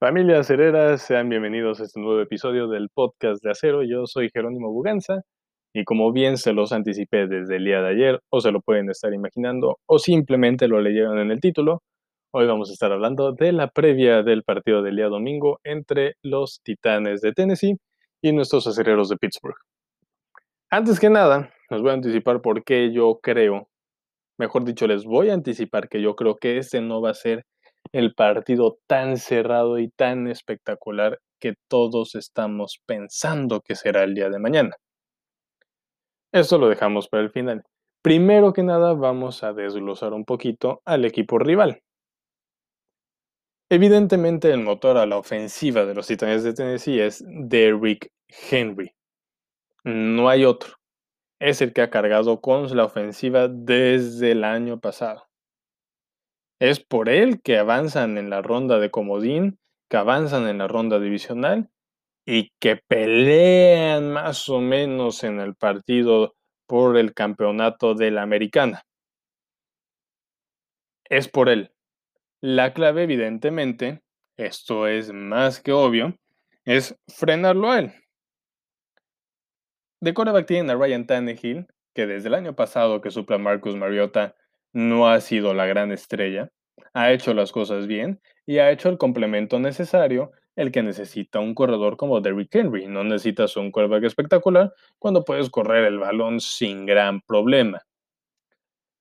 Familia acereras, sean bienvenidos a este nuevo episodio del podcast de Acero. Yo soy Jerónimo Buganza y como bien se los anticipé desde el día de ayer, o se lo pueden estar imaginando, o simplemente lo leyeron en el título, hoy vamos a estar hablando de la previa del partido del día domingo entre los Titanes de Tennessee y nuestros acereros de Pittsburgh. Antes que nada, les voy a anticipar por qué yo creo, mejor dicho, les voy a anticipar que yo creo que este no va a ser el partido tan cerrado y tan espectacular que todos estamos pensando que será el día de mañana. Esto lo dejamos para el final. Primero que nada vamos a desglosar un poquito al equipo rival. Evidentemente el motor a la ofensiva de los Titanes de Tennessee es Derrick Henry. No hay otro. Es el que ha cargado con la ofensiva desde el año pasado. Es por él que avanzan en la ronda de comodín, que avanzan en la ronda divisional y que pelean más o menos en el partido por el campeonato de la americana. Es por él. La clave, evidentemente, esto es más que obvio, es frenarlo a él. De coreback tienen a Ryan Tannehill, que desde el año pasado que supla Marcus Mariota no ha sido la gran estrella, ha hecho las cosas bien y ha hecho el complemento necesario, el que necesita un corredor como Derrick Henry. No necesitas un quarterback espectacular cuando puedes correr el balón sin gran problema.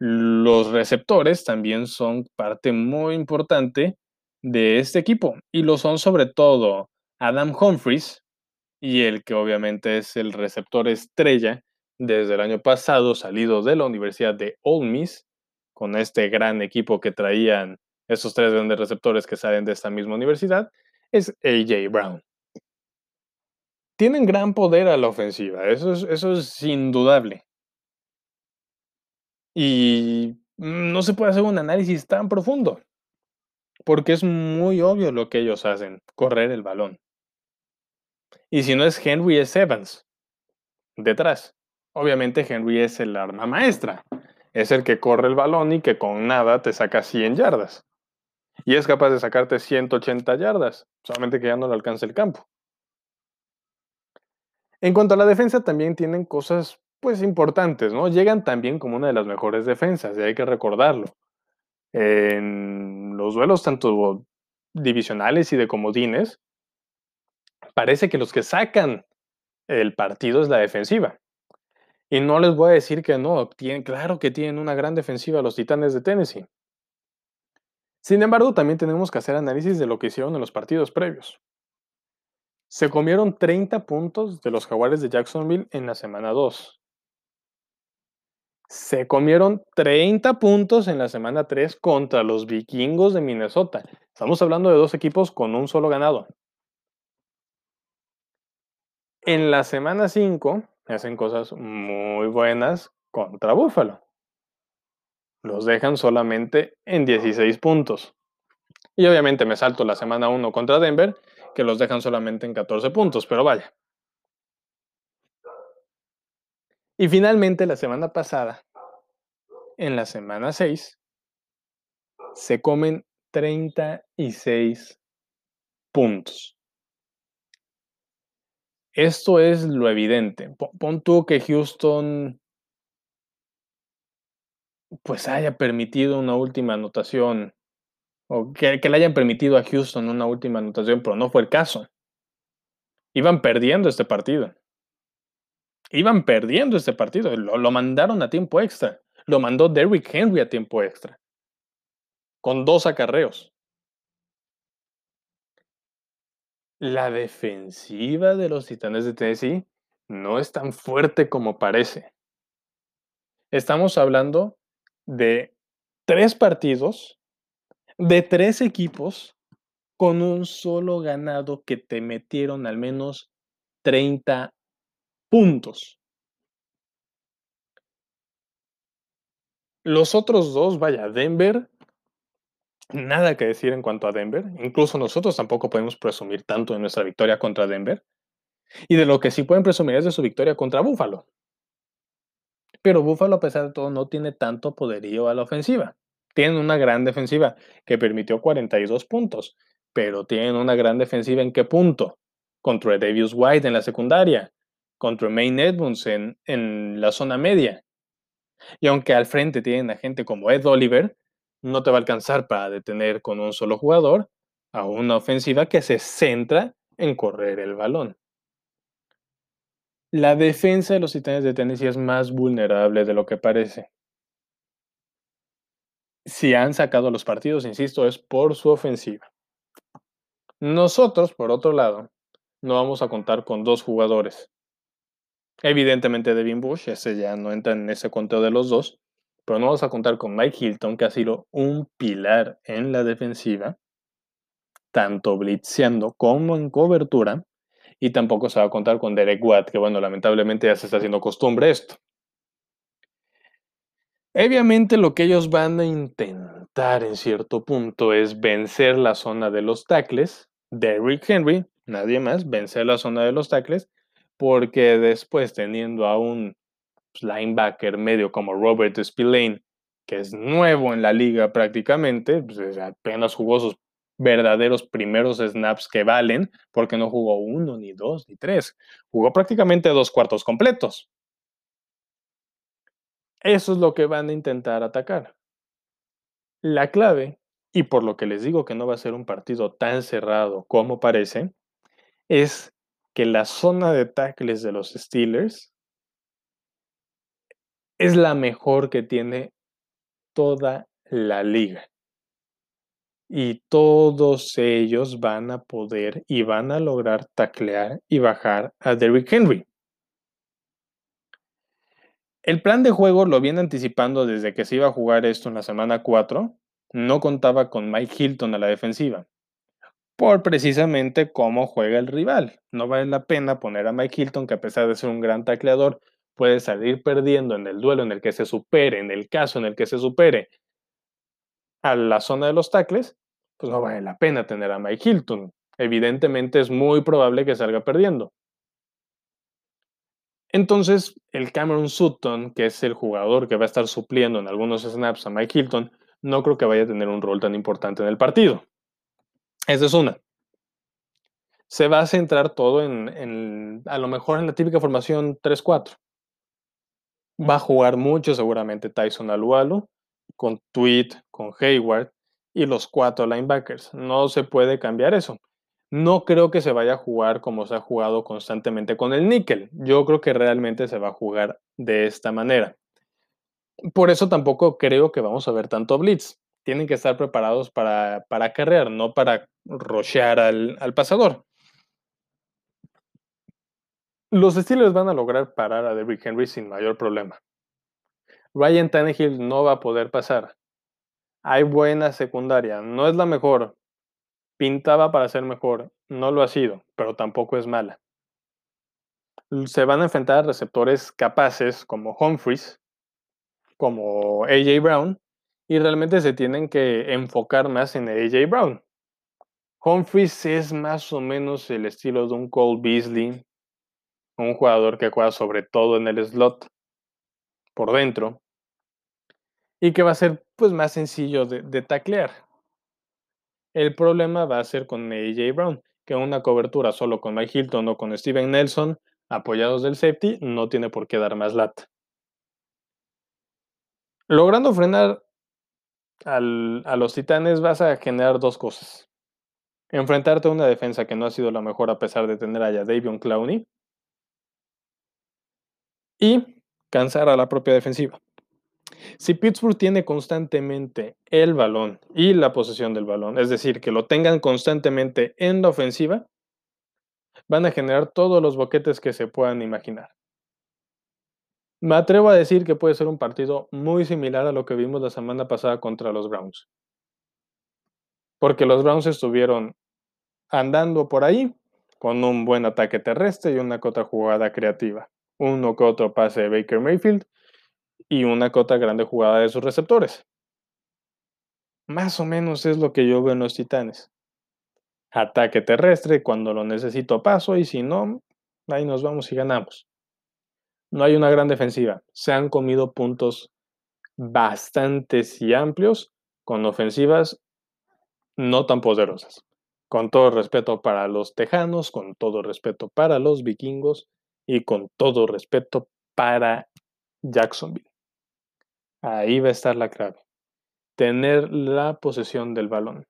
Los receptores también son parte muy importante de este equipo y lo son sobre todo Adam Humphries y el que obviamente es el receptor estrella desde el año pasado salido de la Universidad de Ole Miss con este gran equipo que traían esos tres grandes receptores que salen de esta misma universidad, es AJ Brown. Tienen gran poder a la ofensiva, eso es, eso es indudable. Y no se puede hacer un análisis tan profundo, porque es muy obvio lo que ellos hacen, correr el balón. Y si no es Henry, es Evans, detrás. Obviamente Henry es el arma maestra es el que corre el balón y que con nada te saca 100 yardas. Y es capaz de sacarte 180 yardas, solamente que ya no le alcanza el campo. En cuanto a la defensa, también tienen cosas pues importantes, ¿no? Llegan también como una de las mejores defensas, y hay que recordarlo. En los duelos tanto divisionales y de comodines, parece que los que sacan el partido es la defensiva. Y no les voy a decir que no, tienen, claro que tienen una gran defensiva los Titanes de Tennessee. Sin embargo, también tenemos que hacer análisis de lo que hicieron en los partidos previos. Se comieron 30 puntos de los Jaguares de Jacksonville en la semana 2. Se comieron 30 puntos en la semana 3 contra los vikingos de Minnesota. Estamos hablando de dos equipos con un solo ganado. En la semana 5 hacen cosas muy buenas contra Buffalo. Los dejan solamente en 16 puntos. Y obviamente me salto la semana 1 contra Denver, que los dejan solamente en 14 puntos, pero vaya. Y finalmente la semana pasada, en la semana 6, se comen 36 puntos. Esto es lo evidente. Pon tú que Houston pues haya permitido una última anotación o que, le hayan permitido a Houston una última anotación, pero no fue el caso. Iban perdiendo este partido. Iban perdiendo este partido. Lo, lo mandaron a tiempo extra. Lo mandó Derrick Henry a tiempo extra. Con dos acarreos. La defensiva de los Titanes de Tennessee no es tan fuerte como parece. Estamos hablando de tres partidos, de tres equipos, con un solo ganado que te metieron al menos 30 puntos. Los otros dos, vaya, Denver nada que decir en cuanto a Denver. Incluso nosotros tampoco podemos presumir tanto de nuestra victoria contra Denver. Y de lo que sí pueden presumir es de su victoria contra Buffalo. Pero Buffalo, a pesar de todo, no tiene tanto poderío a la ofensiva. Tienen una gran defensiva que permitió 42 puntos. pero tienen una gran defensiva en qué punto? Contra Davis White en la secundaria, contra Main Edmonds en, en la zona media. Y aunque al frente tienen a gente como Ed Oliver, no te va a alcanzar para detener con un solo jugador a una ofensiva que se centra en correr el balón. La defensa de los Titanes de Tennessee es más vulnerable de lo que parece. Si han sacado los partidos, insisto, es por su ofensiva. Nosotros, por otro lado, no vamos a contar con dos jugadores. Evidentemente Devin Bush, ese ya no entra en ese conteo de los dos, pero no vamos a contar con Mike Hilton, que ha sido un pilar en la defensiva, tanto blitzeando como en cobertura, y tampoco se va a contar con Derek Watt, que bueno, lamentablemente ya se está haciendo costumbre esto. Obviamente lo que ellos van a intentar en cierto punto es vencer la zona de los tackles, Derrick Henry, nadie más, vencer la zona de los tackles, porque después teniendo a un linebacker medio como Robert Spillane, que es nuevo en la liga prácticamente, pues, apenas jugó sus verdaderos primeros snaps que valen, porque no jugó uno, ni dos, ni tres, jugó prácticamente dos cuartos completos. Eso es lo que van a intentar atacar. La clave, y por lo que les digo que no va a ser un partido tan cerrado como parece, es que la zona de tackles de los Steelers es la mejor que tiene toda la liga. Y todos ellos van a poder y van a lograr taclear y bajar a Derrick Henry. El plan de juego lo viene anticipando desde que se iba a jugar esto en la semana 4. No contaba con Mike Hilton a la defensiva. Por precisamente cómo juega el rival. No vale la pena poner a Mike Hilton, que a pesar de ser un gran tacleador, puede salir perdiendo en el duelo en el que se supere, en el caso en el que se supere a la zona de los tackles, pues no vale la pena tener a Mike Hilton. Evidentemente es muy probable que salga perdiendo. Entonces, el Cameron Sutton, que es el jugador que va a estar supliendo en algunos snaps a Mike Hilton, no creo que vaya a tener un rol tan importante en el partido. Esa es una. Se va a centrar todo en, en a lo mejor en la típica formación 3-4. Va a jugar mucho seguramente Tyson Alualo, con Tweet, con Hayward y los cuatro linebackers. No se puede cambiar eso. No creo que se vaya a jugar como se ha jugado constantemente con el níquel. Yo creo que realmente se va a jugar de esta manera. Por eso tampoco creo que vamos a ver tanto blitz. Tienen que estar preparados para, para carrear, no para rochear al, al pasador. Los Steelers van a lograr parar a Derrick Henry sin mayor problema. Ryan Tannehill no va a poder pasar. Hay buena secundaria, no es la mejor. Pintaba para ser mejor, no lo ha sido, pero tampoco es mala. Se van a enfrentar a receptores capaces como Humphries, como AJ Brown, y realmente se tienen que enfocar más en AJ Brown. Humphries es más o menos el estilo de un Cole Beasley, un jugador que juega sobre todo en el slot por dentro y que va a ser pues más sencillo de, taclear. El problema va a ser con AJ Brown, que una cobertura solo con Mike Hilton o con Steven Nelson, apoyados del safety, no tiene por qué dar más lata. Logrando frenar a los titanes vas a generar dos cosas. Enfrentarte a una defensa que no ha sido la mejor a pesar de tener allá Davion Clowney y cansar a la propia defensiva. Si Pittsburgh tiene constantemente el balón y la posesión del balón, es decir, que lo tengan constantemente en la ofensiva, van a generar todos los boquetes que se puedan imaginar. Me atrevo a decir que puede ser un partido muy similar a lo que vimos la semana pasada contra los Browns. Porque los Browns estuvieron andando por ahí con un buen ataque terrestre y una cota jugada creativa uno que otro pase de Baker Mayfield y una cota grande jugada de sus receptores. Más o menos es lo que yo veo en los Titanes. Ataque terrestre cuando lo necesito paso y si no, ahí nos vamos y ganamos. No hay una gran defensiva. Se han comido puntos bastantes y amplios con ofensivas no tan poderosas Con todo respeto para los tejanos, con todo respeto para los vikingos y con todo respeto para Jacksonville. Ahí va a estar la clave. Tener la posesión del balón.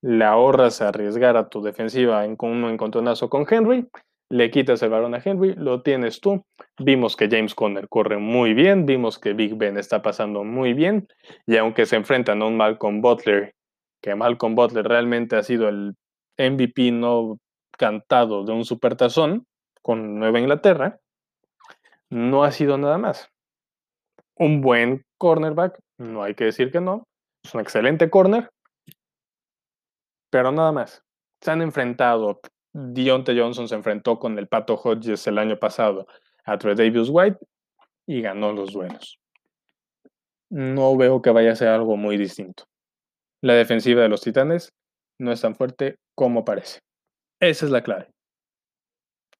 Le ahorras arriesgar a tu defensiva en un encontronazo con Henry, le quitas el balón a Henry, lo tienes tú. Vimos que James Conner corre muy bien, vimos que Big Ben está pasando muy bien, y aunque se enfrentan a un Malcolm Butler, que Malcolm Butler realmente ha sido el MVP no cantado de un supertazón con Nueva Inglaterra, no ha sido nada más. Un buen cornerback, no hay que decir que no, es un excelente corner, pero nada más. Se han enfrentado, Dionte Johnson se enfrentó con el Pato Hodges el año pasado a Trey Davis White y ganó los duelos. No veo que vaya a ser algo muy distinto. La defensiva de los Titanes no es tan fuerte como parece. Esa es la clave.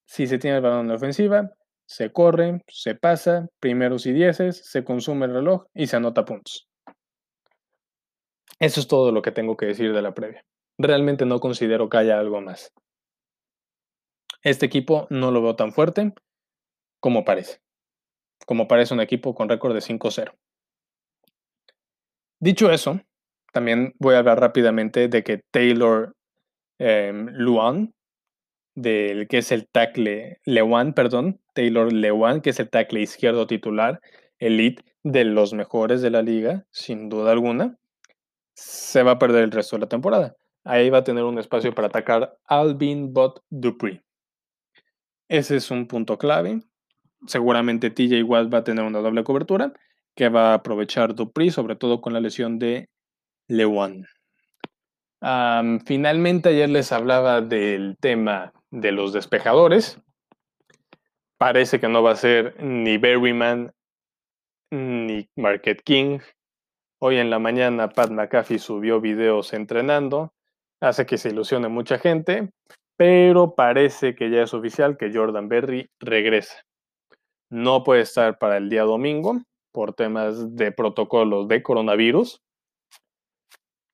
Si se tiene el balón en la ofensiva, se corre, se pasa, primeros y dieces, se consume el reloj y se anota puntos. Eso es todo lo que tengo que decir de la previa. Realmente no considero que haya algo más. Este equipo no lo veo tan fuerte como parece. Como parece un equipo con récord de 5-0. Dicho eso, también voy a hablar rápidamente de que Taylor em, Luan, del que es el tackle Lewan, perdón, Taylor Lewan, que es el tackle izquierdo titular, elite de los mejores de la liga, sin duda alguna, se va a perder el resto de la temporada. Ahí va a tener un espacio para atacar Alvin Bot Dupree. Ese es un punto clave. Seguramente TJ Watt va a tener una doble cobertura que va a aprovechar Dupree, sobre todo con la lesión de Lewan. finalmente ayer les hablaba del tema de los despejadores. Parece que no va a ser ni Berryman ni Market King. Hoy en la mañana Pat McAfee subió videos entrenando. Hace que se ilusione mucha gente, pero parece que ya es oficial que Jordan Berry regresa. No puede estar para el día domingo por temas de protocolos de coronavirus,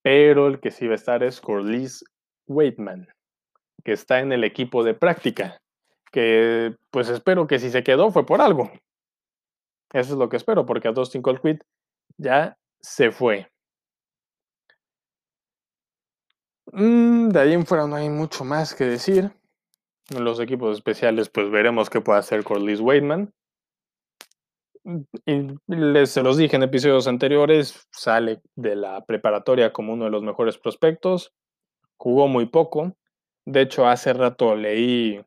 pero el que sí va a estar es Corliss Waitman que está en el equipo de práctica, que pues espero que si se quedó fue por algo. Eso es lo que espero, porque a Dustin Colquitt ya se fue. Mm, de ahí en fuera no hay mucho más que decir. En los equipos especiales, pues veremos qué puede hacer Corliss Waitman. Y les, se los dije en episodios anteriores, sale de la preparatoria como uno de los mejores prospectos. Jugó muy poco, de hecho, hace rato leí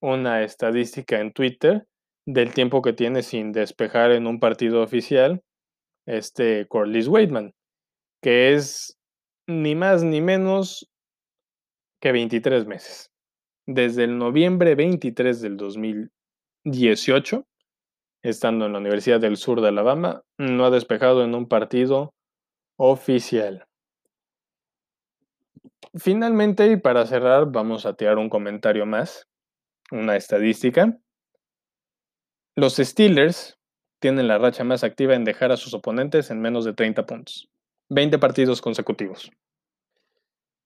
una estadística en Twitter del tiempo que tiene sin despejar en un partido oficial este Corliss Waitman, que es ni más ni menos que 23 meses. Desde el noviembre 23 del 2018, estando en la Universidad del Sur de Alabama, no ha despejado en un partido oficial. Finalmente, y para cerrar, vamos a tirar un comentario más, una estadística. Los Steelers tienen la racha más activa en dejar a sus oponentes en menos de 30 puntos. 20 partidos consecutivos.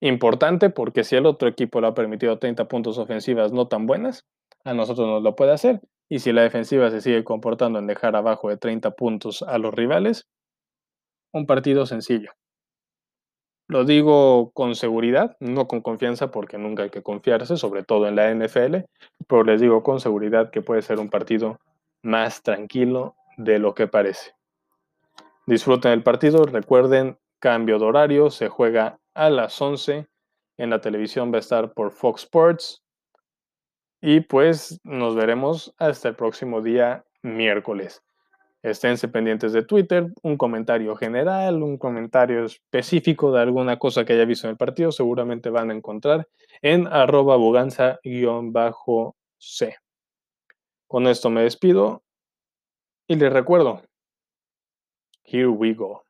Importante porque si el otro equipo le ha permitido 30 puntos ofensivas no tan buenas, a nosotros nos lo puede hacer. Y si la defensiva se sigue comportando en dejar abajo de 30 puntos a los rivales, un partido sencillo. Lo digo con seguridad, no con confianza porque nunca hay que confiarse, sobre todo en la NFL, pero les digo con seguridad que puede ser un partido más tranquilo de lo que parece. Disfruten el partido, recuerden, cambio de horario, se juega a las 11, en la televisión va a estar por Fox Sports y pues nos veremos hasta el próximo día miércoles. Esténse pendientes de Twitter, un comentario general, un comentario específico de alguna cosa que haya visto en el partido, seguramente van a encontrar en arroba buganza-c. Con esto me despido y les recuerdo, here we go.